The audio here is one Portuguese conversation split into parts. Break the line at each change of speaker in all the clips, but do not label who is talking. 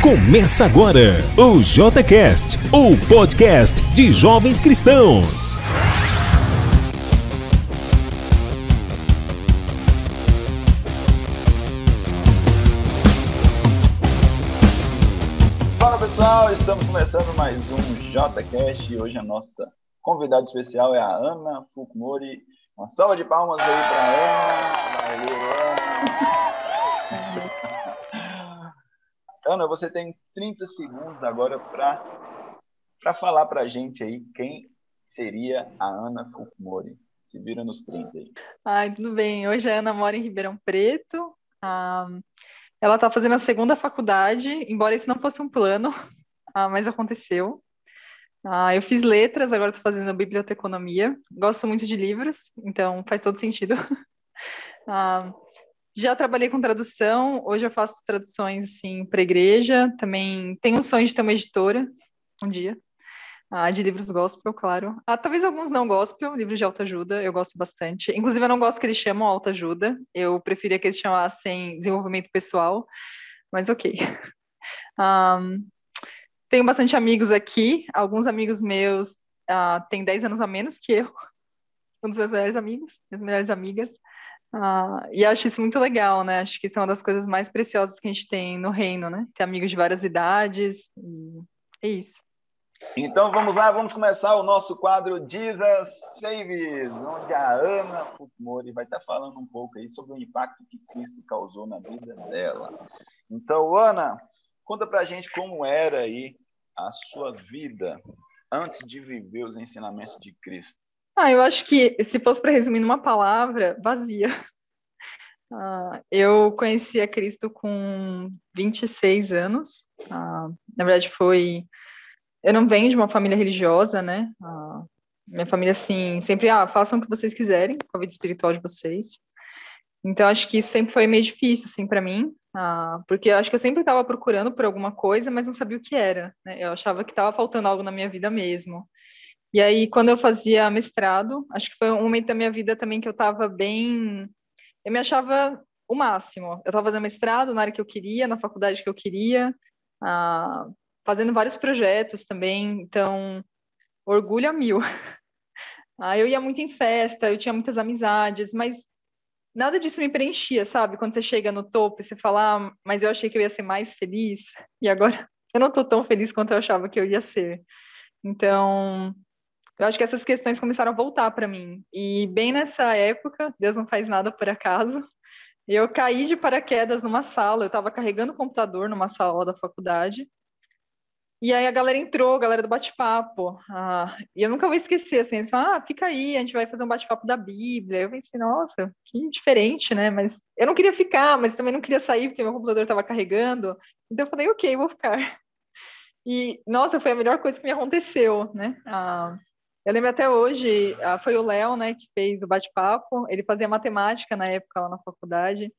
Começa agora o JCast, o podcast de jovens cristãos.
Fala pessoal, estamos começando mais um JCast e hoje a nossa convidada especial é a Ana Fukumori. Uma salva de palmas aí para Ana. Valeu, Ana. Ana, você tem 30 segundos agora para falar para a gente aí quem seria a Ana Fukumori. Se vira nos 30 aí.
Ai, tudo bem. Hoje a Ana mora em Ribeirão Preto. Ah, ela está fazendo a segunda faculdade, embora isso não fosse um plano, ah, mas aconteceu. Ah, eu fiz letras, agora estou fazendo biblioteconomia. Gosto muito de livros, então faz todo sentido. Ah, já trabalhei com tradução, hoje eu faço traduções assim, para igreja. Também tenho um sonho de ter uma editora um dia. Ah, de livros gospel, claro. Ah, talvez alguns não gospel, livros de autoajuda, eu gosto bastante. Inclusive, eu não gosto que eles chamam autoajuda, eu preferia que eles chamassem desenvolvimento pessoal, mas ok. Um, tenho bastante amigos aqui, alguns amigos meus uh, têm 10 anos a menos que eu, um dos meus melhores amigos, minhas melhores amigas. Uh, e acho isso muito legal, né? Acho que isso é uma das coisas mais preciosas que a gente tem no reino, né? Ter amigos de várias idades, é isso.
Então vamos lá, vamos começar o nosso quadro Jesus Saves, onde a Ana Fukumori vai estar falando um pouco aí sobre o impacto que Cristo causou na vida dela. Então, Ana, conta pra gente como era aí a sua vida antes de viver os ensinamentos de Cristo.
Ah, eu acho que se fosse para resumir numa palavra, vazia. Uh, eu conheci a Cristo com 26 anos. Uh, na verdade, foi eu não venho de uma família religiosa, né? Ah, minha família, assim, sempre, ah, façam o que vocês quiserem com a vida espiritual de vocês. Então, acho que isso sempre foi meio difícil, assim, para mim, ah, porque eu acho que eu sempre estava procurando por alguma coisa, mas não sabia o que era, né? Eu achava que estava faltando algo na minha vida mesmo. E aí, quando eu fazia mestrado, acho que foi um momento da minha vida também que eu estava bem. Eu me achava o máximo. Eu estava fazendo mestrado na área que eu queria, na faculdade que eu queria, ah, fazendo vários projetos também, então, orgulho a mil. Ah, eu ia muito em festa, eu tinha muitas amizades, mas nada disso me preenchia, sabe? Quando você chega no topo e você fala, ah, mas eu achei que eu ia ser mais feliz, e agora eu não estou tão feliz quanto eu achava que eu ia ser. Então, eu acho que essas questões começaram a voltar para mim. E bem nessa época, Deus não faz nada por acaso, eu caí de paraquedas numa sala, eu estava carregando o computador numa sala da faculdade, e aí a galera entrou, a galera do bate-papo. Ah, e eu nunca vou esquecer, assim, eles falaram, ah, fica aí, a gente vai fazer um bate-papo da Bíblia. Eu pensei, nossa, que diferente, né? Mas eu não queria ficar, mas também não queria sair, porque meu computador estava carregando. Então eu falei, ok, vou ficar. E, nossa, foi a melhor coisa que me aconteceu, né? Ah, eu lembro até hoje, ah, foi o Léo, né, que fez o bate-papo. Ele fazia matemática na época lá na faculdade.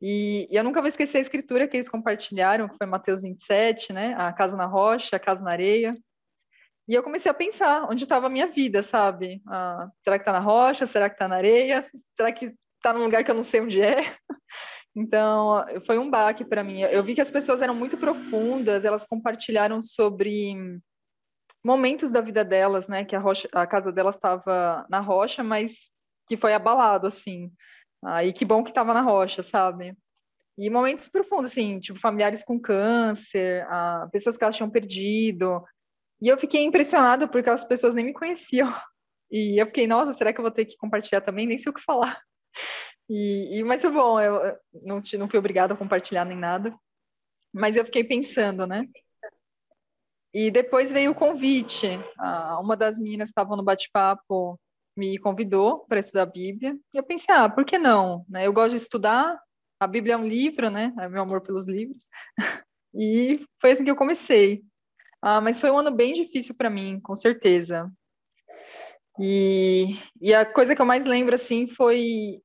E, e, eu nunca vou esquecer a escritura que eles compartilharam, que foi Mateus 27, né? A casa na rocha, a casa na areia. E eu comecei a pensar onde estava a minha vida, sabe? Ah, será que está na rocha? Será que está na areia? Será que está num lugar que eu não sei onde é? Então, foi um baque para mim. Eu vi que as pessoas eram muito profundas, elas compartilharam sobre momentos da vida delas, né? Que a, rocha, a casa delas estava na rocha, mas que foi abalado, assim. Ah, e que bom que estava na rocha, sabe? E momentos profundos, assim, tipo, familiares com câncer, ah, pessoas que elas tinham perdido. E eu fiquei impressionada porque as pessoas nem me conheciam. E eu fiquei, nossa, será que eu vou ter que compartilhar também? Nem sei o que falar. E, e mas foi bom, eu não, não fui obrigada a compartilhar nem nada. Mas eu fiquei pensando, né? E depois veio o convite. Ah, uma das meninas que estavam no bate-papo me convidou para estudar a Bíblia. E eu pensei, ah, por que não? Né? Eu gosto de estudar, a Bíblia é um livro, né? É meu amor pelos livros. e foi assim que eu comecei. Ah, mas foi um ano bem difícil para mim, com certeza. E, e a coisa que eu mais lembro, assim, foi,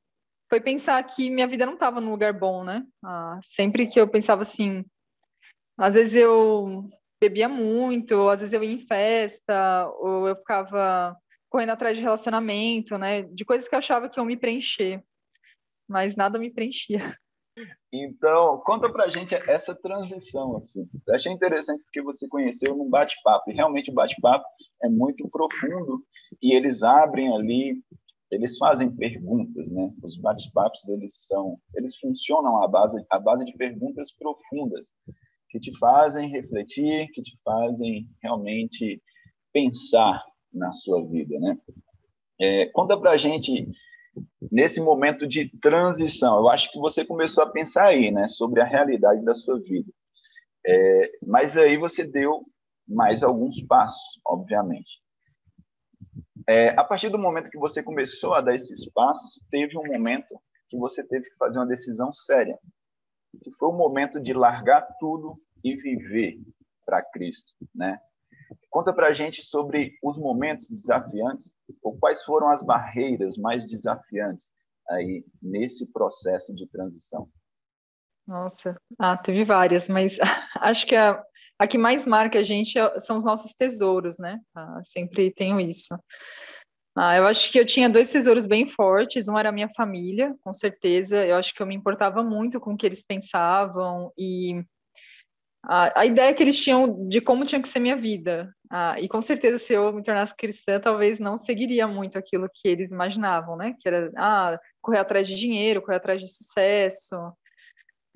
foi pensar que minha vida não estava num lugar bom, né? Ah, sempre que eu pensava assim, às vezes eu bebia muito, às vezes eu ia em festa, ou eu ficava correndo atrás de relacionamento, né? De coisas que eu achava que iam me preencher, mas nada me preenchia.
Então, conta pra gente essa transição, assim. Eu achei interessante porque você conheceu num bate-papo, e realmente o bate-papo é muito profundo, e eles abrem ali, eles fazem perguntas, né? Os bate-papos, eles são, eles funcionam à base, à base de perguntas profundas, que te fazem refletir, que te fazem realmente pensar na sua vida, né? É, conta pra gente nesse momento de transição. Eu acho que você começou a pensar aí, né, sobre a realidade da sua vida. É, mas aí você deu mais alguns passos, obviamente. É, a partir do momento que você começou a dar esses passos, teve um momento que você teve que fazer uma decisão séria, que foi o momento de largar tudo e viver para Cristo, né? Conta para a gente sobre os momentos desafiantes, ou quais foram as barreiras mais desafiantes aí nesse processo de transição.
Nossa, ah, teve várias, mas acho que a, a que mais marca a gente é, são os nossos tesouros, né? Ah, sempre tenho isso. Ah, eu acho que eu tinha dois tesouros bem fortes. Um era a minha família, com certeza. Eu acho que eu me importava muito com o que eles pensavam e a, a ideia que eles tinham de como tinha que ser minha vida. Ah, e com certeza, se eu me tornasse cristã, talvez não seguiria muito aquilo que eles imaginavam, né? Que era ah, correr atrás de dinheiro, correr atrás de sucesso.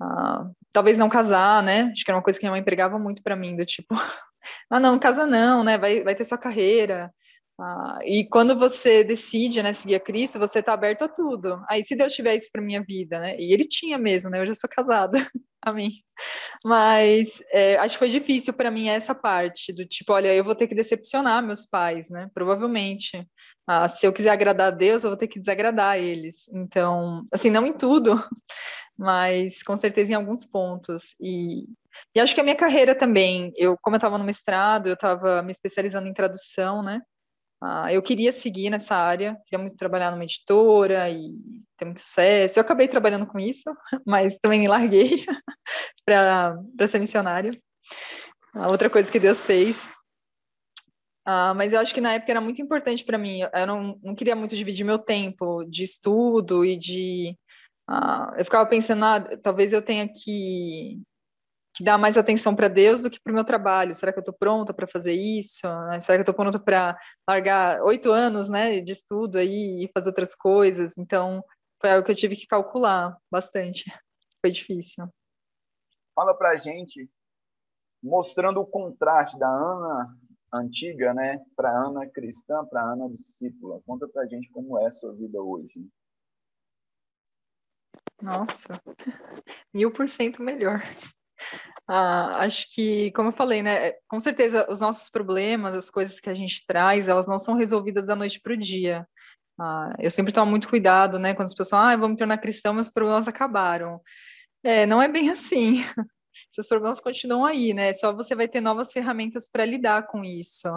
Ah, talvez não casar, né? Acho que era uma coisa que minha mãe pregava muito para mim, do tipo, ah, não, casa não, né? Vai, vai ter sua carreira. Ah, e quando você decide, né, seguir a Cristo, você está aberto a tudo. Aí, se Deus tiver isso para minha vida, né? E Ele tinha mesmo, né? Eu já sou casada, amém. Mas é, acho que foi difícil para mim essa parte do tipo, olha, eu vou ter que decepcionar meus pais, né? Provavelmente. Ah, se eu quiser agradar a Deus, eu vou ter que desagradar eles. Então, assim, não em tudo, mas com certeza em alguns pontos. E, e acho que a minha carreira também, eu, como eu estava no mestrado, eu estava me especializando em tradução, né? Ah, eu queria seguir nessa área, queria muito trabalhar numa editora e ter muito sucesso. Eu acabei trabalhando com isso, mas também larguei para ser missionária. A outra coisa que Deus fez. Ah, mas eu acho que na época era muito importante para mim. Eu não, não, queria muito dividir meu tempo de estudo e de. Ah, eu ficava pensando, ah, talvez eu tenha que que dá mais atenção para Deus do que para o meu trabalho. Será que eu estou pronta para fazer isso? Será que eu estou pronta para largar oito anos né, de estudo aí e fazer outras coisas? Então, foi algo que eu tive que calcular bastante. Foi difícil.
Fala para a gente, mostrando o contraste da Ana antiga, né, para Ana cristã, para Ana discípula. Conta para a gente como é a sua vida hoje.
Nossa, mil por cento melhor. Ah, acho que, como eu falei, né, com certeza os nossos problemas, as coisas que a gente traz, elas não são resolvidas da noite para o dia. Ah, eu sempre tomo muito cuidado, né, quando as pessoas falam, ah, vou me tornar cristão, meus problemas acabaram. É, não é bem assim. Seus problemas continuam aí, né? Só você vai ter novas ferramentas para lidar com isso.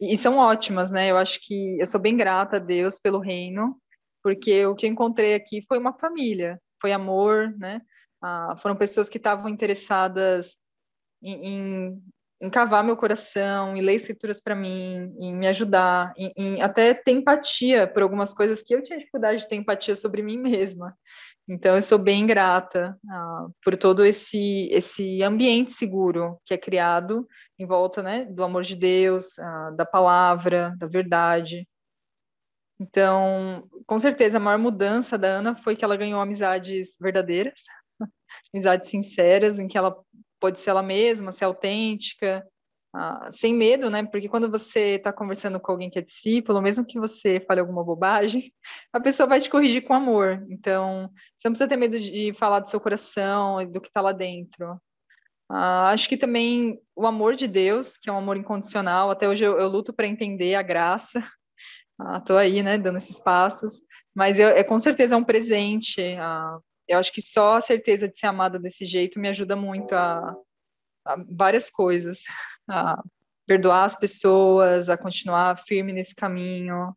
E, e são ótimas, né? Eu acho que eu sou bem grata a Deus pelo reino, porque o que encontrei aqui foi uma família, foi amor, né? Ah, foram pessoas que estavam interessadas em, em, em, cavar meu coração, em ler escrituras para mim, em me ajudar, em, em, até ter empatia por algumas coisas que eu tinha dificuldade de ter empatia sobre mim mesma. Então, eu sou bem grata ah, por todo esse, esse ambiente seguro que é criado em volta né, do amor de Deus, ah, da palavra, da verdade. Então, com certeza, a maior mudança da Ana foi que ela ganhou amizades verdadeiras, amizades sinceras, em que ela pode ser ela mesma, ser autêntica, ah, sem medo, né? Porque quando você está conversando com alguém que é discípulo, mesmo que você fale alguma bobagem, a pessoa vai te corrigir com amor. Então, você não precisa ter medo de falar do seu coração do que está lá dentro. Ah, acho que também o amor de Deus, que é um amor incondicional, até hoje eu, eu luto para entender a graça. Estou ah, aí, né, dando esses passos, mas eu, é com certeza é um presente. Eu acho que só a certeza de ser amada desse jeito me ajuda muito a, a várias coisas, a perdoar as pessoas, a continuar firme nesse caminho.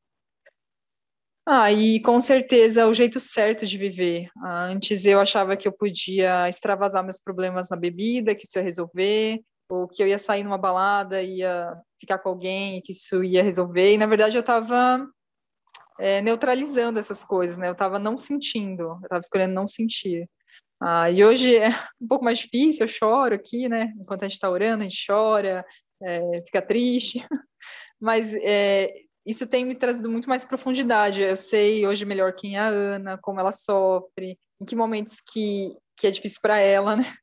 Ah, e com certeza o jeito certo de viver. Ah, antes eu achava que eu podia extravasar meus problemas na bebida, que isso ia resolver, ou que eu ia sair numa balada, ia ficar com alguém, que isso ia resolver. E na verdade eu estava é, neutralizando essas coisas, né? Eu estava não sentindo, eu estava escolhendo não sentir. Ah, e hoje é um pouco mais difícil, eu choro aqui, né? Enquanto a gente está orando, a gente chora, é, fica triste, mas é, isso tem me trazido muito mais profundidade. Eu sei hoje melhor quem é a Ana, como ela sofre, em que momentos que, que é difícil para ela, né?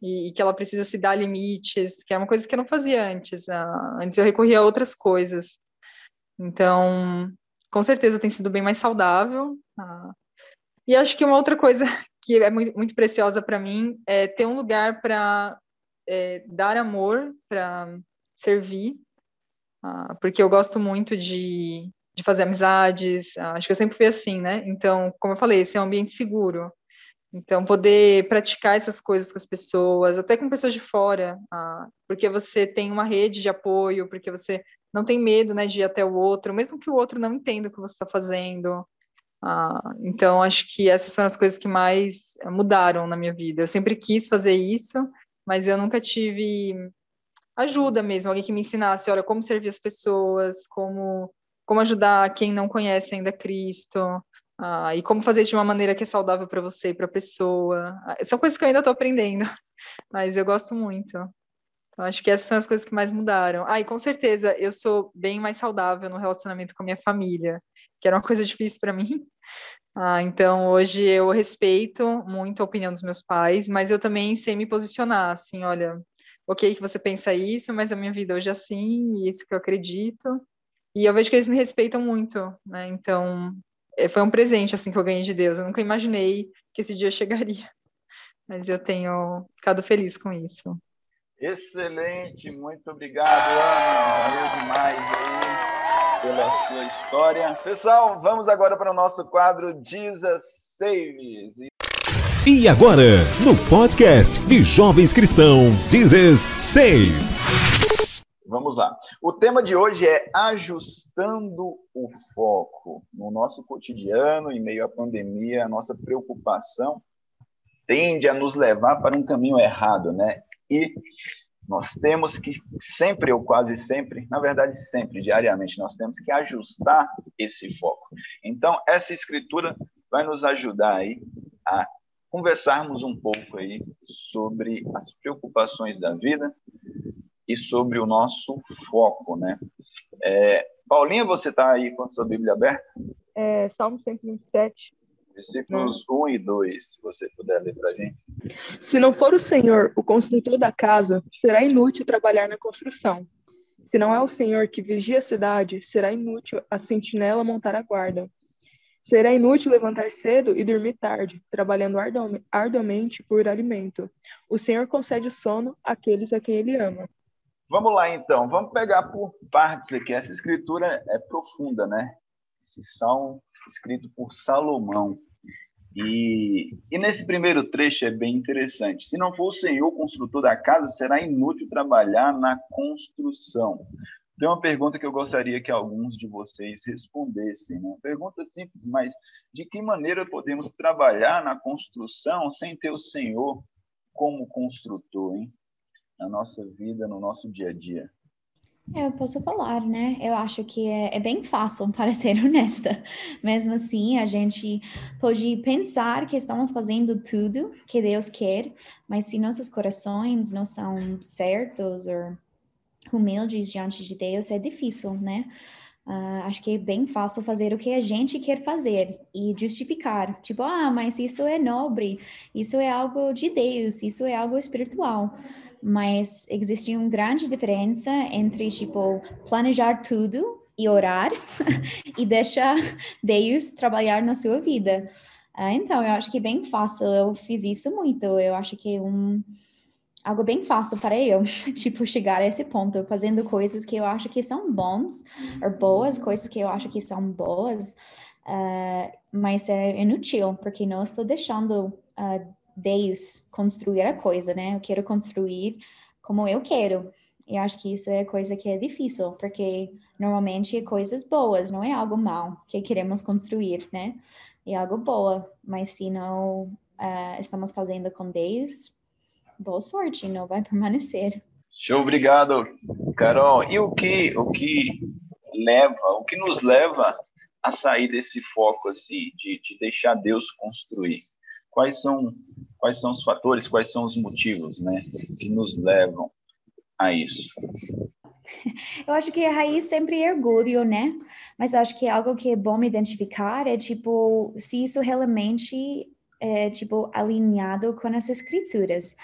E, e, que ela precisa se dar limites, que é uma coisa que eu não fazia antes. Ah, antes eu recorria a outras coisas. Então, com certeza tem sido bem mais saudável. Ah, e acho que uma outra coisa que é muito, muito preciosa para mim é ter um lugar para é, dar amor, para servir, uh, porque eu gosto muito de, de fazer amizades, uh, acho que eu sempre fui assim, né? Então, como eu falei, esse é um ambiente seguro. Então, poder praticar essas coisas com as pessoas, até com pessoas de fora, uh, porque você tem uma rede de apoio, porque você não tem medo né, de ir até o outro, mesmo que o outro não entenda o que você está fazendo. Ah, então, acho que essas são as coisas que mais mudaram na minha vida. Eu sempre quis fazer isso, mas eu nunca tive ajuda mesmo, alguém que me ensinasse, olha, como servir as pessoas, como, como ajudar quem não conhece ainda Cristo, ah, e como fazer de uma maneira que é saudável para você e para a pessoa. Ah, são coisas que eu ainda estou aprendendo, mas eu gosto muito. Então, acho que essas são as coisas que mais mudaram. Ah, e com certeza eu sou bem mais saudável no relacionamento com a minha família, que era uma coisa difícil para mim. Ah, então, hoje eu respeito muito a opinião dos meus pais, mas eu também sei me posicionar, assim, olha, ok que você pensa isso, mas a minha vida hoje é assim, e isso que eu acredito. E eu vejo que eles me respeitam muito, né? Então, é, foi um presente, assim, que eu ganhei de Deus. Eu nunca imaginei que esse dia chegaria. Mas eu tenho ficado feliz com isso.
Excelente, muito obrigado, Ana. Valeu demais aí pela sua história. Pessoal, vamos agora para o nosso quadro Jesus Saves.
E agora, no podcast de Jovens Cristãos, Jesus Save.
Vamos lá. O tema de hoje é ajustando o foco. No nosso cotidiano, em meio à pandemia, a nossa preocupação tende a nos levar para um caminho errado, né? E nós temos que sempre, ou quase sempre, na verdade sempre, diariamente, nós temos que ajustar esse foco. Então, essa escritura vai nos ajudar aí a conversarmos um pouco aí sobre as preocupações da vida e sobre o nosso foco, né? É, Paulinha, você está aí com a sua Bíblia aberta?
É, Salmo 127,
Versículos 1 e 2, se você puder ler para a gente.
Se não for o Senhor, o construtor da casa, será inútil trabalhar na construção. Se não é o Senhor que vigia a cidade, será inútil a sentinela montar a guarda. Será inútil levantar cedo e dormir tarde, trabalhando arduamente por alimento. O Senhor concede sono àqueles a quem Ele ama.
Vamos lá, então. Vamos pegar por partes aqui. Essa escritura é profunda, né? Esse salmo escrito por Salomão. E, e, nesse primeiro trecho é bem interessante. Se não for o Senhor construtor da casa, será inútil trabalhar na construção. Tem uma pergunta que eu gostaria que alguns de vocês respondessem. Né? Pergunta simples, mas de que maneira podemos trabalhar na construção sem ter o Senhor como construtor, hein? Na nossa vida, no nosso dia a dia.
É, eu posso falar, né? Eu acho que é, é, bem fácil, para ser honesta. Mesmo assim, a gente pode pensar que estamos fazendo tudo que Deus quer, mas se nossos corações não são certos ou humildes diante de Deus, é difícil, né? Uh, acho que é bem fácil fazer o que a gente quer fazer e justificar. Tipo, ah, mas isso é nobre, isso é algo de Deus, isso é algo espiritual mas existe uma grande diferença entre, tipo, planejar tudo e orar e deixar Deus trabalhar na sua vida. Uh, então, eu acho que é bem fácil, eu fiz isso muito, eu acho que é um, algo bem fácil para eu, tipo, chegar a esse ponto, fazendo coisas que eu acho que são bons, ou boas, coisas que eu acho que são boas, uh, mas é inútil, porque não estou deixando uh, Deus construir a coisa, né? Eu quero construir como eu quero. E acho que isso é coisa que é difícil, porque normalmente é coisas boas, não é algo mal que queremos construir, né? É algo boa, mas se não uh, estamos fazendo com Deus, boa sorte, não vai permanecer.
Show, obrigado, Carol. E o que, o que leva, o que nos leva a sair desse foco assim, de, de deixar Deus construir? Quais são quais são os fatores, quais são os motivos, né, que nos levam a isso?
Eu acho que a raiz sempre é orgulho, né? Mas acho que algo que é bom identificar é, tipo, se isso realmente é, tipo, alinhado com as escrituras.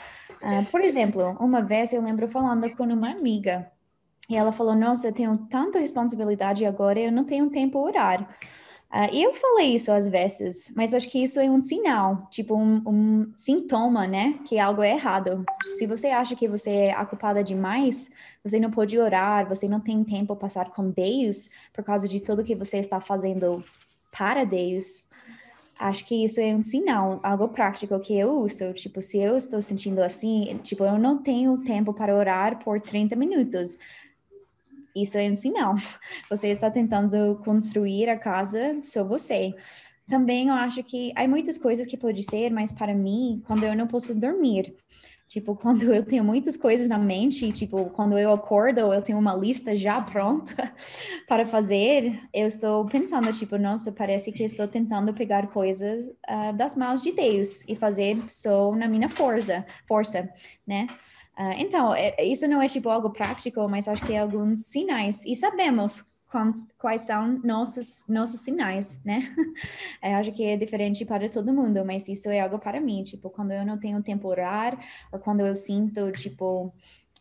Uh, por exemplo, uma vez eu lembro falando com uma amiga, e ela falou, nossa, eu tenho tanta responsabilidade agora, eu não tenho tempo para orar. Uh, eu falei isso às vezes, mas acho que isso é um sinal, tipo um, um, sintoma, né? Que algo é errado. Se você acha que você é ocupada demais, você não pode orar, você não tem tempo para passar com Deus por causa de tudo que você está fazendo para Deus. Acho que isso é um sinal, algo prático que eu uso. Tipo, se eu estou sentindo assim, tipo, eu não tenho tempo para orar por 30 minutos isso é um sinal. Você está tentando construir a casa só você. Também eu acho que há muitas coisas que pode ser, mas para mim, quando eu não posso dormir, tipo, quando eu tenho muitas coisas na mente, tipo, quando eu acordo, eu tenho uma lista já pronta para fazer, eu estou pensando, tipo, nossa, parece que estou tentando pegar coisas uh, das mãos de Deus e fazer só na minha força, força, né? Uh, então, é, isso não é tipo algo prático, mas acho que é alguns sinais. E sabemos quais são nossos, nossos sinais, né? eu acho que é diferente para todo mundo, mas isso é algo para mim. Tipo, quando eu não tenho tempo orar, ou quando eu sinto, tipo,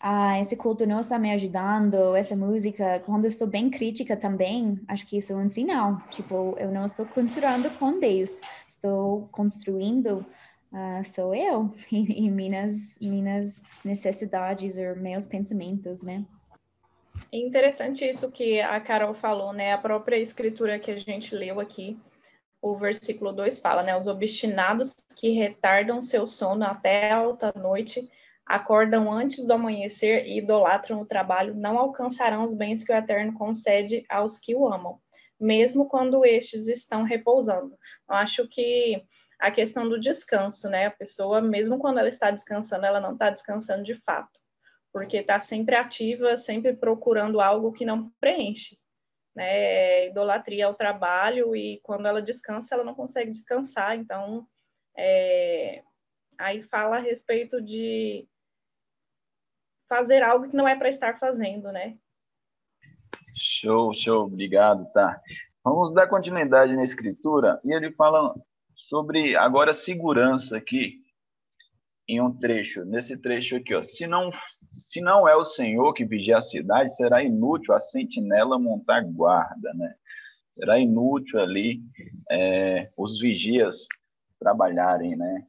ah, esse culto não está me ajudando, essa música, quando eu estou bem crítica também, acho que isso é um sinal. Tipo, eu não estou construindo com Deus, estou construindo uh, sou eu e, e, minhas, minhas necessidades ou meus pensamentos, né?
É interessante isso que a Carol falou, né? A própria escritura que a gente leu aqui, o versículo 2 fala, né? Os obstinados que retardam seu sono até a alta noite, acordam antes do amanhecer e idolatram o trabalho, não alcançarão os bens que o Eterno concede aos que o amam, mesmo quando estes estão repousando. Eu acho que a questão do descanso, né? A pessoa, mesmo quando ela está descansando, ela não está descansando de fato, porque está sempre ativa, sempre procurando algo que não preenche. Né? É idolatria ao trabalho e quando ela descansa, ela não consegue descansar. Então, é... aí fala a respeito de fazer algo que não é para estar fazendo, né?
Show, show, obrigado, tá. Vamos dar continuidade na escritura e ele fala sobre agora segurança aqui em um trecho, nesse trecho aqui, ó. Se não, se não é o Senhor que vigia a cidade, será inútil a sentinela montar guarda, né? Será inútil ali é, os vigias trabalharem, né?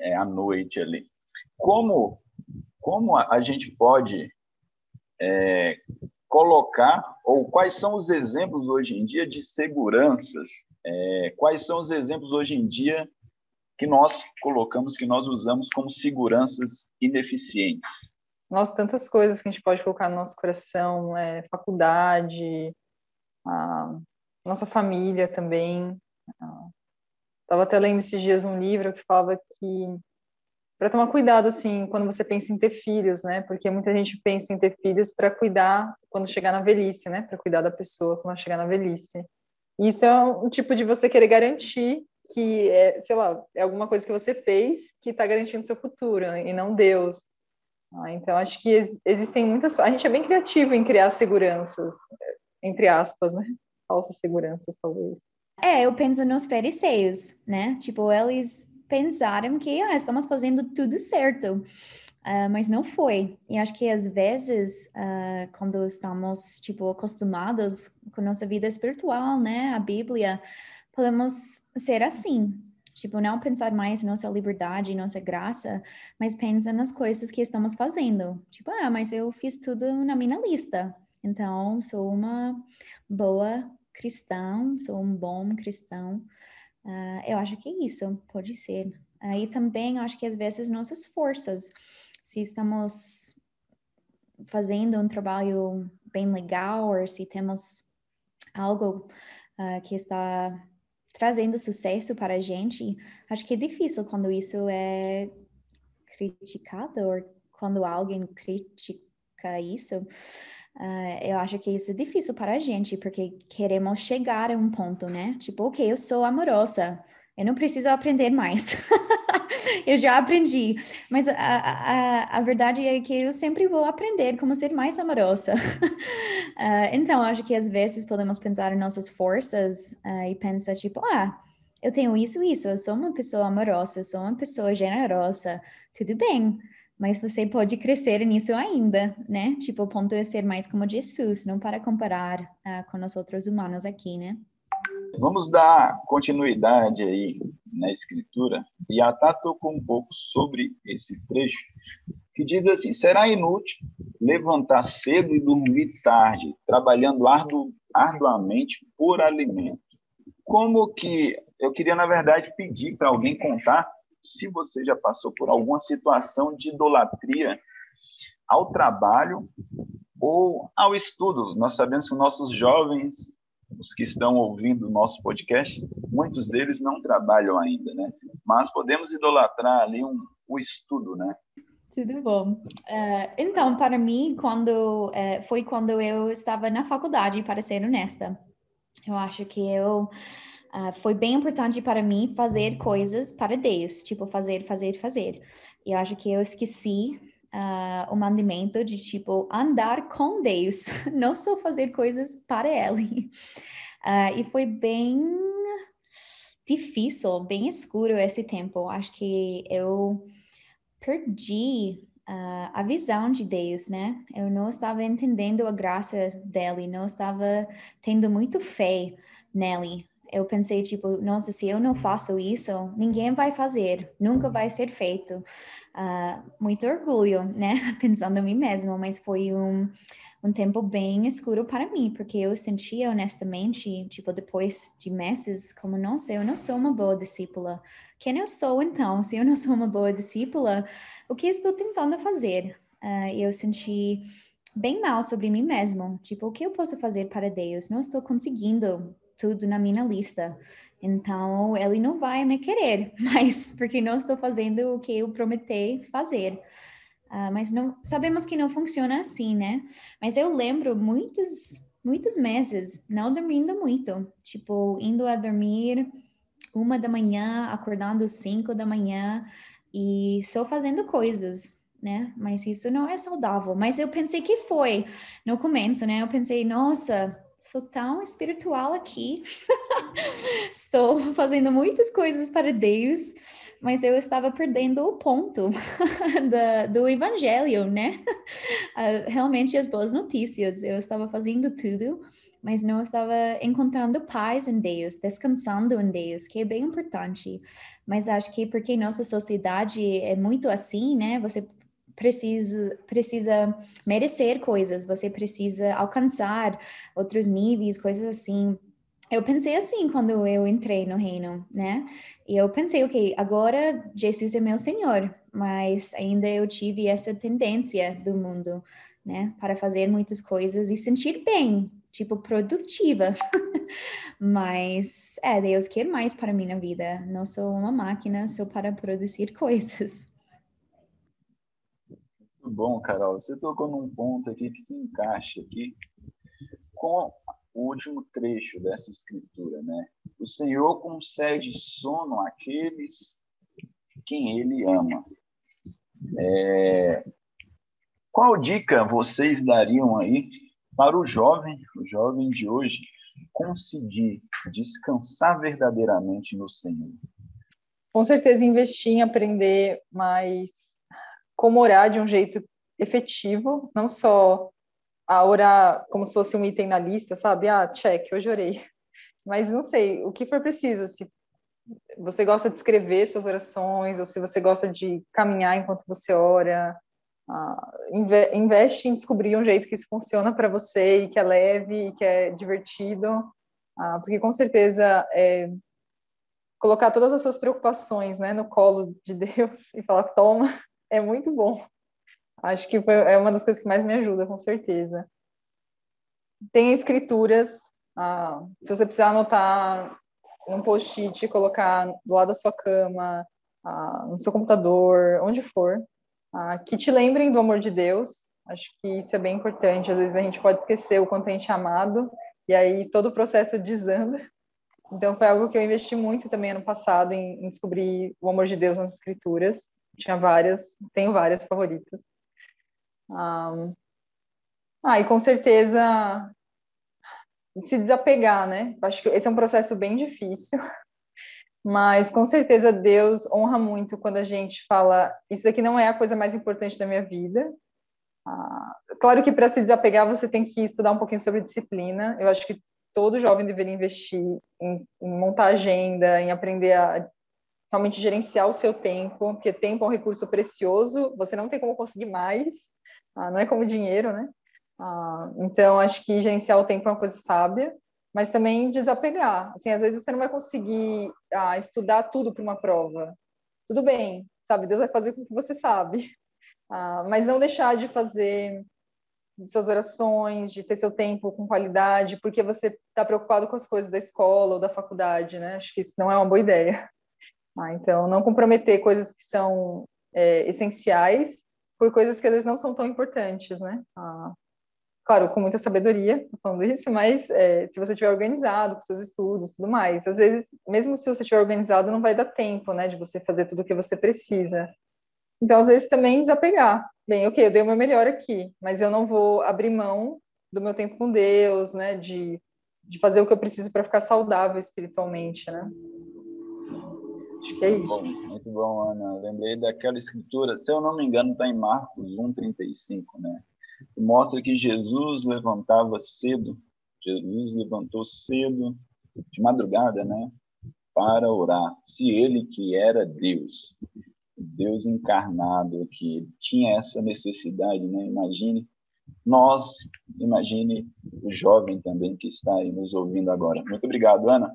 É, à noite ali. Como, como a, gente pode é, colocar, ou quais são os exemplos hoje em dia de seguranças é, quais são os exemplos hoje em dia que nós colocamos, que nós usamos como seguranças ineficientes?
Nossa, tantas coisas que a gente pode colocar no nosso coração, é, faculdade, nossa família também. Estava até lendo esses dias um livro que falava que para tomar cuidado assim quando você pensa em ter filhos, né? Porque muita gente pensa em ter filhos para cuidar quando chegar na velhice, né? Para cuidar da pessoa quando chegar na velhice. Isso é um tipo de você querer garantir que é, sei lá, é alguma coisa que você fez que está garantindo seu futuro, né? e não Deus. Ah, então, acho que ex existem muitas. A gente é bem criativo em criar seguranças, entre aspas, né? Falsas seguranças, talvez.
É, eu penso nos periceios, né? Tipo, eles pensaram que ah, estamos fazendo tudo certo. Uh, mas não foi. E acho que às vezes, uh, quando estamos, tipo, acostumados com nossa vida espiritual, né, a Bíblia, podemos ser assim. Tipo, não pensar mais em nossa liberdade, nossa graça, mas pensa nas coisas que estamos fazendo. Tipo, ah, mas eu fiz tudo na minha lista. Então, sou uma boa cristã, sou um bom cristão. Uh, eu acho que é isso pode ser. Aí também acho que às vezes nossas forças se estamos fazendo um trabalho bem legal ou se temos algo uh, que está trazendo sucesso para a gente, acho que é difícil quando isso é criticado ou quando alguém critica isso. Uh, eu acho que isso é difícil para a gente, porque queremos chegar a um ponto, né? Tipo, ok, eu sou amorosa, eu não preciso aprender mais. eu já aprendi. Mas a, a, a verdade é que eu sempre vou aprender como ser mais amorosa. uh, então, acho que às vezes podemos pensar em nossas forças uh, e pensar, tipo, ah, eu tenho isso isso, eu sou uma pessoa amorosa, eu sou uma pessoa generosa, tudo bem mas você pode crescer nisso ainda, né? Tipo, o ponto é ser mais como Jesus, não para comparar uh, com os outros humanos aqui, né?
Vamos dar continuidade aí na escritura, e a Tata tocou um pouco sobre esse trecho, que diz assim: será inútil levantar cedo e dormir tarde, trabalhando ardu arduamente por alimento. Como que eu queria, na verdade, pedir para alguém contar se você já passou por alguma situação de idolatria ao trabalho ou ao estudo. Nós sabemos que nossos jovens, os que estão ouvindo o nosso podcast, muitos deles não trabalham ainda, né? Mas podemos idolatrar ali um, o estudo, né?
Tudo bom. Uh, então, para mim, quando uh, foi quando eu estava na faculdade, para ser honesta, eu acho que eu Uh, foi bem importante para mim fazer coisas para Deus, tipo fazer, fazer, fazer. E eu acho que eu esqueci uh, o mandamento de tipo andar com Deus, não só fazer coisas para Ele. Uh, e foi bem difícil, bem escuro esse tempo. Acho que eu perdi Uh, a visão de Deus, né? Eu não estava entendendo a graça dele, não estava tendo muito fé nele eu pensei, tipo, nossa, se eu não faço isso, ninguém vai fazer, nunca vai ser feito. Uh, muito orgulho, né? Pensando em mim mesma, mas foi um, um tempo bem escuro para mim, porque eu sentia honestamente, tipo, depois de meses, como, nossa, eu não sou uma boa discípula. Quem eu sou então? Se eu não sou uma boa discípula, o que estou tentando fazer? Uh, eu senti bem mal sobre mim mesmo, tipo, o que eu posso fazer para Deus? Não estou conseguindo tudo na minha lista. Então, ele não vai me querer, mas porque não estou fazendo o que eu prometi fazer. Uh, mas não sabemos que não funciona assim, né? Mas eu lembro muitos muitos meses não dormindo muito, tipo indo a dormir uma da manhã, acordando cinco da manhã e só fazendo coisas, né? Mas isso não é saudável. Mas eu pensei que foi no começo, né? Eu pensei, nossa, sou tão espiritual aqui, estou fazendo muitas coisas para Deus, mas eu estava perdendo o ponto da, do evangelho, né? Uh, realmente as boas notícias, eu estava fazendo tudo, mas não estava encontrando paz em Deus, descansando em Deus, que é bem importante. Mas acho que porque nossa sociedade é muito assim, né? Você precisa, precisa merecer coisas, você precisa alcançar outros níveis, coisas assim. Eu pensei assim quando eu entrei no reino, né? E eu pensei, ok, agora Jesus é meu Senhor, mas ainda eu tive essa tendência do mundo, né? Para fazer muitas coisas e sentir bem, tipo, produtiva. mas, é, Deus quer mais para mim na vida. Não sou uma máquina, sou para produzir coisas.
Muito bom, Carol. Você tocou num ponto aqui que se encaixa aqui com o último trecho dessa escritura, né? O Senhor concede sono àqueles quem Ele ama. É... Qual dica vocês dariam aí para o jovem, o jovem de hoje, conseguir descansar verdadeiramente no Senhor?
Com certeza investir em aprender mais como orar de um jeito efetivo, não só a orar como se fosse um item na lista, sabe? Ah, check, hoje orei. Mas não sei, o que for preciso, se você gosta de escrever suas orações, ou se você gosta de caminhar enquanto você ora, ah, investe em descobrir um jeito que isso funciona para você e que é leve e que é divertido, ah, porque com certeza é, colocar todas as suas preocupações né, no colo de Deus e falar, toma, é muito bom. Acho que foi, é uma das coisas que mais me ajuda, com certeza. Tem escrituras, ah, se você precisar anotar num post-it, colocar do lado da sua cama, ah, no seu computador, onde for, ah, que te lembrem do amor de Deus. Acho que isso é bem importante. Às vezes a gente pode esquecer o quanto a gente é amado, e aí todo o processo desanda. Então foi algo que eu investi muito também ano passado em, em descobrir o amor de Deus nas escrituras. Tinha várias, tenho várias favoritas. Um, ah, e com certeza se desapegar, né? Acho que esse é um processo bem difícil, mas com certeza Deus honra muito quando a gente fala: Isso aqui não é a coisa mais importante da minha vida. Ah, claro que para se desapegar você tem que estudar um pouquinho sobre disciplina. Eu acho que todo jovem deveria investir em, em montar agenda, em aprender a realmente gerenciar o seu tempo, porque tempo é um recurso precioso, você não tem como conseguir mais, ah, não é como dinheiro, né? Ah, então, acho que gerenciar o tempo é uma coisa sábia, mas também desapegar. Assim, às vezes você não vai conseguir ah, estudar tudo para uma prova. Tudo bem, sabe? Deus vai fazer com que você sabe. Mas não deixar de fazer suas orações, de ter seu tempo com qualidade, porque você está preocupado com as coisas da escola ou da faculdade, né? Acho que isso não é uma boa ideia. Ah, então, não comprometer coisas que são é, essenciais por coisas que às vezes não são tão importantes, né? Ah, claro, com muita sabedoria, falando isso, mas é, se você estiver organizado com seus estudos, tudo mais, às vezes, mesmo se você estiver organizado, não vai dar tempo, né, de você fazer tudo o que você precisa. Então, às vezes, também desapegar. Bem, ok, eu dei o meu melhor aqui, mas eu não vou abrir mão do meu tempo com Deus, né, de, de fazer o que eu preciso para ficar saudável espiritualmente, né? Acho que é isso.
Bom, muito bom, Ana. Lembrei daquela escritura, se eu não me engano, está em Marcos 1,35, né? Que mostra que Jesus levantava cedo, Jesus levantou cedo, de madrugada, né? Para orar. Se ele que era Deus, Deus encarnado, que tinha essa necessidade, né? Imagine nós, imagine o jovem também que está aí nos ouvindo agora. Muito obrigado, Ana.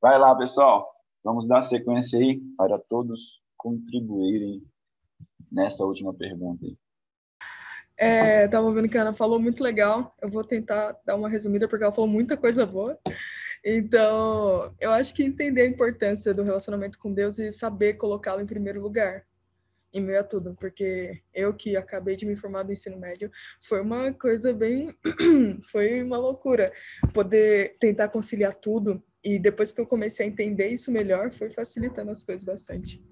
Vai lá, pessoal. Vamos dar sequência aí para todos contribuírem nessa última pergunta aí.
É, vendo que a Ana falou muito legal. Eu vou tentar dar uma resumida porque ela falou muita coisa boa. Então, eu acho que entender a importância do relacionamento com Deus e saber colocá-lo em primeiro lugar, em meio a tudo, porque eu que acabei de me formar no ensino médio, foi uma coisa bem. foi uma loucura poder tentar conciliar tudo e depois que eu comecei a entender isso melhor, foi facilitando as coisas bastante.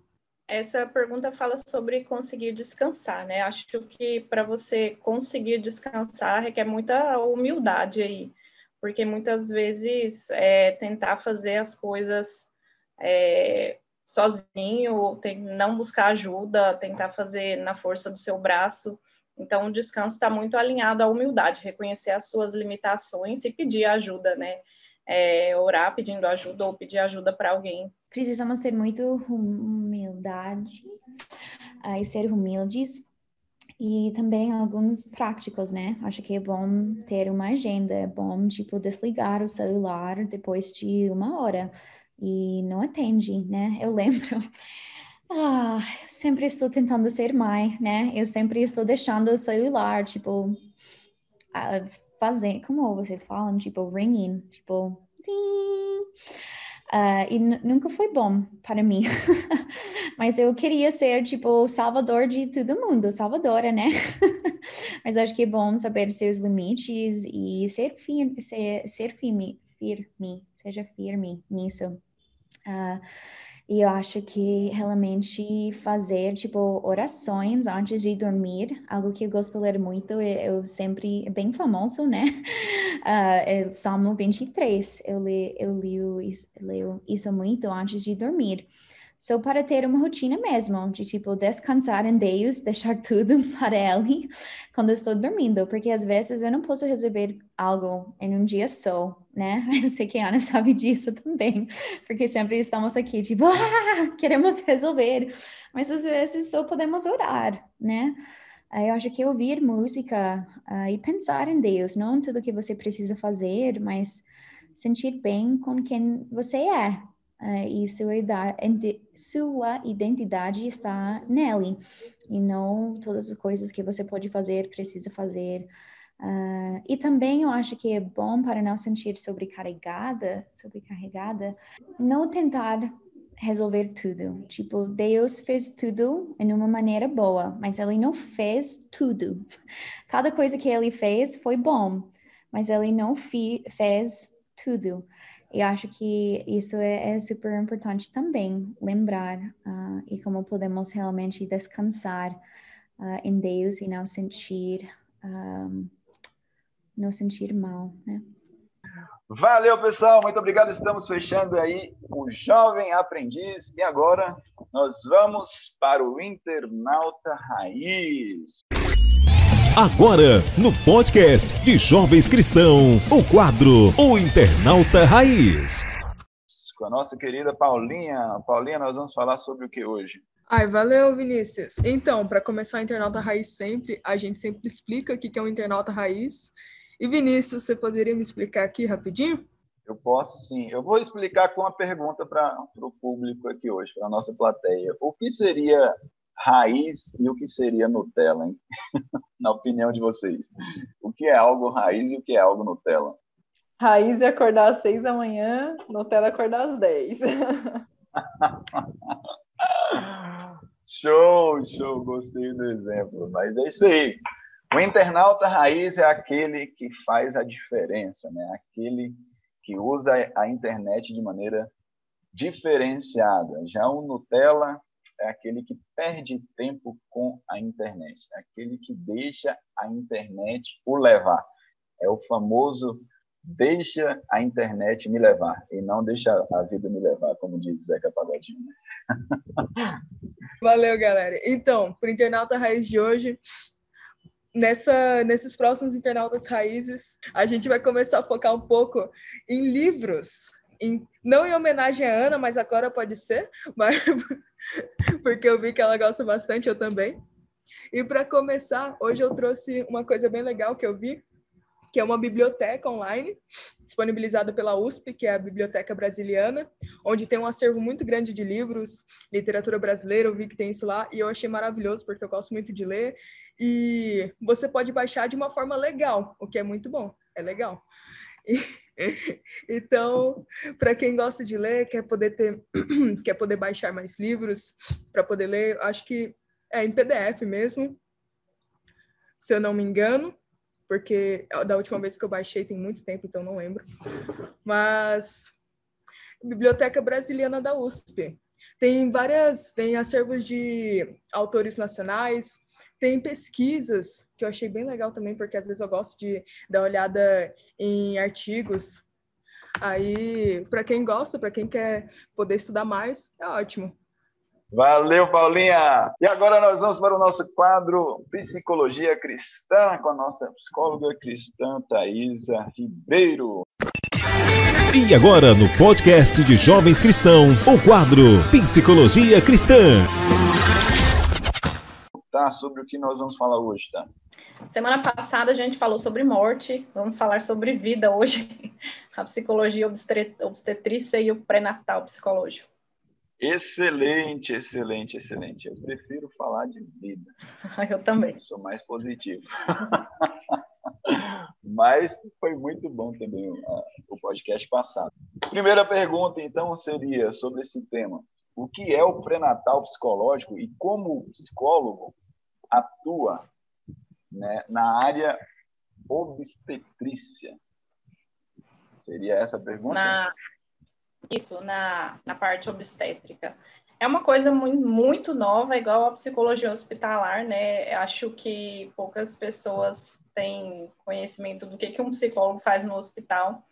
Essa pergunta fala sobre conseguir descansar, né? Acho que para você conseguir descansar requer muita humildade aí, porque muitas vezes é, tentar fazer as coisas é, sozinho, tem, não buscar ajuda, tentar fazer na força do seu braço. Então, o descanso está muito alinhado à humildade, reconhecer as suas limitações e pedir ajuda, né? É, orar pedindo ajuda ou pedir ajuda para alguém.
Precisamos ter muito humildade uh, e ser humildes e também alguns práticos, né? Acho que é bom ter uma agenda, é bom, tipo, desligar o celular depois de uma hora e não atende, né? Eu lembro. Ah, sempre estou tentando ser mãe, né? Eu sempre estou deixando o celular, tipo, fazer, como vocês falam, tipo, ringing, tipo, Uh, e nunca foi bom para mim. Mas eu queria ser, tipo, salvador de todo mundo, salvadora, né? Mas acho que é bom saber seus limites e ser firme, ser, ser firme, firme, seja firme nisso. Uh, e eu acho que realmente fazer, tipo, orações antes de dormir, algo que eu gosto de ler muito, eu sempre, é bem famoso, né? Uh, é Salmo 23. Eu, li, eu leio, leio isso muito antes de dormir. Só para ter uma rotina mesmo, de tipo descansar em Deus, deixar tudo para Ele quando eu estou dormindo, porque às vezes eu não posso resolver algo em um dia só, né? Eu sei que a Ana sabe disso também, porque sempre estamos aqui, tipo, ah, queremos resolver, mas às vezes só podemos orar, né? Eu acho que ouvir música uh, e pensar em Deus, não tudo que você precisa fazer, mas sentir bem com quem você é, uh, e sua, sua identidade está nele, e não todas as coisas que você pode fazer, precisa fazer. Uh, e também eu acho que é bom para não sentir sobrecarregada, sobrecarregada, não tentar resolver tudo. Tipo, Deus fez tudo em uma maneira boa, mas ele não fez tudo. Cada coisa que ele fez foi bom, mas ele não fez tudo. E acho que isso é, é super importante também, lembrar uh, e como podemos realmente descansar uh, em Deus e não sentir, um, não sentir mal, né?
Valeu, pessoal. Muito obrigado. Estamos fechando aí o Jovem Aprendiz. E agora nós vamos para o Internauta Raiz.
Agora, no podcast de Jovens Cristãos, o quadro O Internauta Raiz.
Com a nossa querida Paulinha. Paulinha, nós vamos falar sobre o que hoje?
Ai, valeu, Vinícius. Então, para começar o Internauta Raiz sempre, a gente sempre explica o que é um Internauta Raiz e Vinícius, você poderia me explicar aqui rapidinho?
Eu posso sim. Eu vou explicar com uma pergunta para o público aqui hoje, para a nossa plateia. O que seria raiz e o que seria Nutella, hein? Na opinião de vocês. O que é algo raiz e o que é algo Nutella?
Raiz é acordar às seis da manhã, Nutella é acordar às dez.
show, show, gostei do exemplo. Mas é isso aí. O internauta raiz é aquele que faz a diferença, né? Aquele que usa a internet de maneira diferenciada. Já o Nutella é aquele que perde tempo com a internet, é aquele que deixa a internet o levar. É o famoso deixa a internet me levar e não deixa a vida me levar, como diz Zeca Pagodinho. Né?
Valeu, galera. Então, para o Internauta Raiz de hoje, nessa, nesses próximos internautas raízes, a gente vai começar a focar um pouco em livros. Em, não em homenagem à Ana, mas agora pode ser, mas, porque eu vi que ela gosta bastante, eu também. E para começar, hoje eu trouxe uma coisa bem legal que eu vi, que é uma biblioteca online disponibilizada pela USP, que é a Biblioteca Brasiliana, onde tem um acervo muito grande de livros, literatura brasileira, eu vi que tem isso lá, e eu achei maravilhoso, porque eu gosto muito de ler, e você pode baixar de uma forma legal, o que é muito bom, é legal. E, então, para quem gosta de ler, quer poder ter, quer poder baixar mais livros para poder ler, acho que é em PDF mesmo, se eu não me engano, porque da última vez que eu baixei tem muito tempo, então não lembro. Mas Biblioteca Brasiliana da USP. Tem várias, tem acervos de autores nacionais, tem pesquisas que eu achei bem legal também, porque às vezes eu gosto de dar uma olhada em artigos. Aí, para quem gosta, para quem quer poder estudar mais, é ótimo.
Valeu, Paulinha! E agora nós vamos para o nosso quadro Psicologia Cristã com a nossa psicóloga cristã Thaisa Ribeiro.
E agora no podcast de Jovens Cristãos, o quadro Psicologia Cristã
tá? Sobre o que nós vamos falar hoje, tá?
Semana passada a gente falou sobre morte, vamos falar sobre vida hoje, a psicologia obstetrícia e o pré-natal psicológico.
Excelente, excelente, excelente. Eu prefiro falar de vida.
Eu também.
Eu sou mais positivo. Mas foi muito bom também uh, o podcast passado. Primeira pergunta, então, seria sobre esse tema. O que é o pré-natal psicológico e como psicólogo atua né, na área obstetrícia? Seria essa a pergunta?
Na, isso, na, na parte obstétrica. É uma coisa muito, muito nova, igual a psicologia hospitalar, né? Acho que poucas pessoas têm conhecimento do que, que um psicólogo faz no hospital.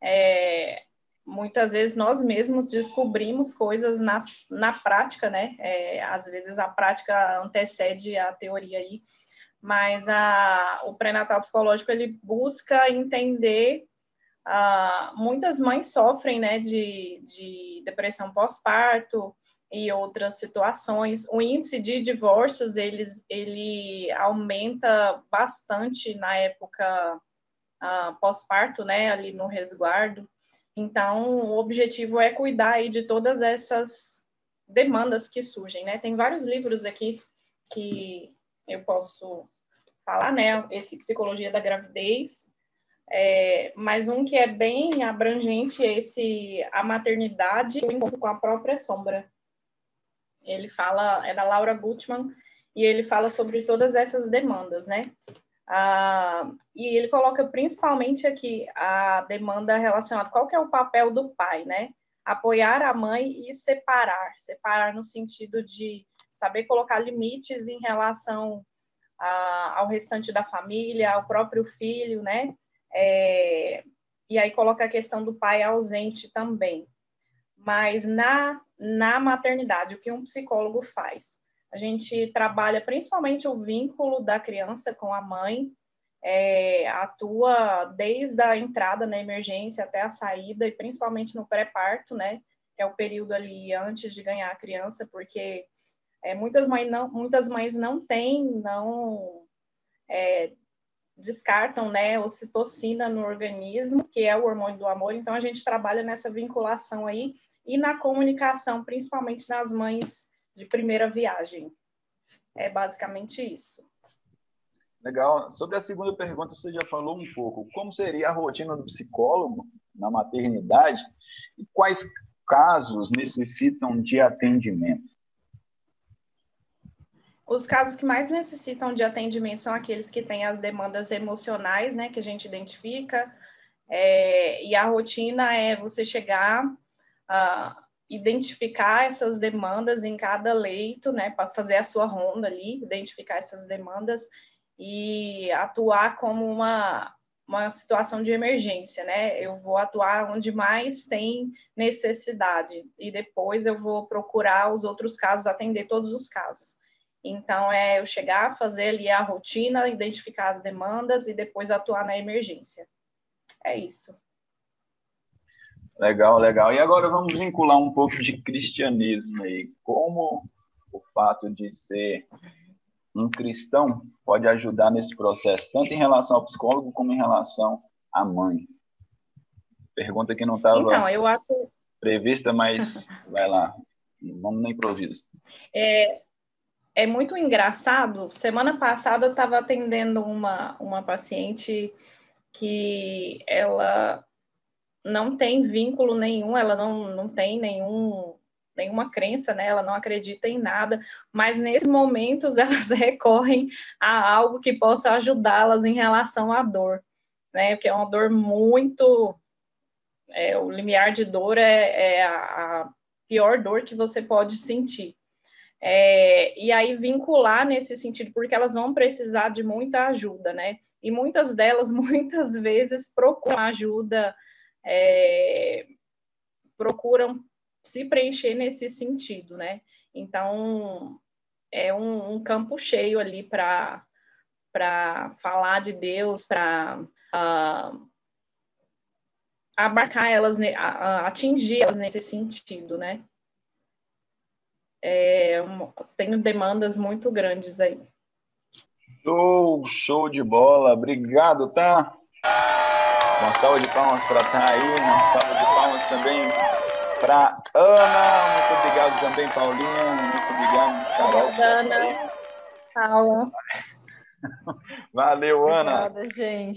É, muitas vezes nós mesmos descobrimos coisas na, na prática, né? É, às vezes a prática antecede a teoria aí, mas a, o pré-natal psicológico ele busca entender. Uh, muitas mães sofrem né, de, de depressão pós-parto e outras situações. O índice de divórcios eles, ele aumenta bastante na época uh, pós-parto, né, ali no resguardo. Então, o objetivo é cuidar aí de todas essas demandas que surgem, né? Tem vários livros aqui que eu posso falar, né? Esse Psicologia da Gravidez, é, mas um que é bem abrangente é esse A Maternidade e o Encontro com a Própria Sombra. Ele fala, é da Laura Gutman, e ele fala sobre todas essas demandas, né? Ah, e ele coloca principalmente aqui a demanda relacionada, qual que é o papel do pai, né? Apoiar a mãe e separar, separar no sentido de saber colocar limites em relação a, ao restante da família, ao próprio filho, né? É, e aí coloca a questão do pai ausente também. Mas na, na maternidade, o que um psicólogo faz? A gente trabalha principalmente o vínculo da criança com a mãe, é, atua desde a entrada na emergência até a saída, e principalmente no pré-parto, né? Que é o período ali antes de ganhar a criança, porque é, muitas, mães não, muitas mães não têm, não é, descartam né, ocitocina no organismo, que é o hormônio do amor, então a gente trabalha nessa vinculação aí e na comunicação, principalmente nas mães de primeira viagem. É basicamente isso.
Legal. Sobre a segunda pergunta, você já falou um pouco. Como seria a rotina do psicólogo na maternidade e quais casos necessitam de atendimento?
Os casos que mais necessitam de atendimento são aqueles que têm as demandas emocionais, né, que a gente identifica. É, e a rotina é você chegar, uh, identificar essas demandas em cada leito, né, para fazer a sua ronda ali, identificar essas demandas e atuar como uma, uma situação de emergência, né? Eu vou atuar onde mais tem necessidade e depois eu vou procurar os outros casos, atender todos os casos. Então, é eu chegar, fazer ali a rotina, identificar as demandas e depois atuar na emergência. É isso.
Legal, legal. E agora vamos vincular um pouco de cristianismo aí. Como o fato de ser um cristão pode ajudar nesse processo, tanto em relação ao psicólogo como em relação à mãe? Pergunta que não estava
então, eu acho...
prevista, mas vai lá. Vamos no improviso.
É, é muito engraçado. Semana passada eu estava atendendo uma, uma paciente que ela não tem vínculo nenhum, ela não, não tem nenhum, nenhuma crença, né? ela não acredita em nada, mas nesses momentos elas recorrem a algo que possa ajudá-las em relação à dor, né? Porque é uma dor muito. É, o limiar de dor é, é a, pior dor que você pode sentir. É, e aí vincular nesse sentido, porque elas vão precisar de muita ajuda, né? E muitas delas, muitas vezes, procuram ajuda é, procuram se preencher nesse sentido, né? Então, é um, um campo cheio ali para falar de Deus, para uh, abarcar elas, atingir elas nesse sentido, né? É, tenho demandas muito grandes aí.
Show, show de bola. Obrigado, tá? Uma salva de palmas para tá aí, uma salva de palmas também para Ana. Muito obrigado também, Paulinha. Muito obrigado, Carol.
Ana. Paula.
Valeu, Ana.
Obrigada, gente.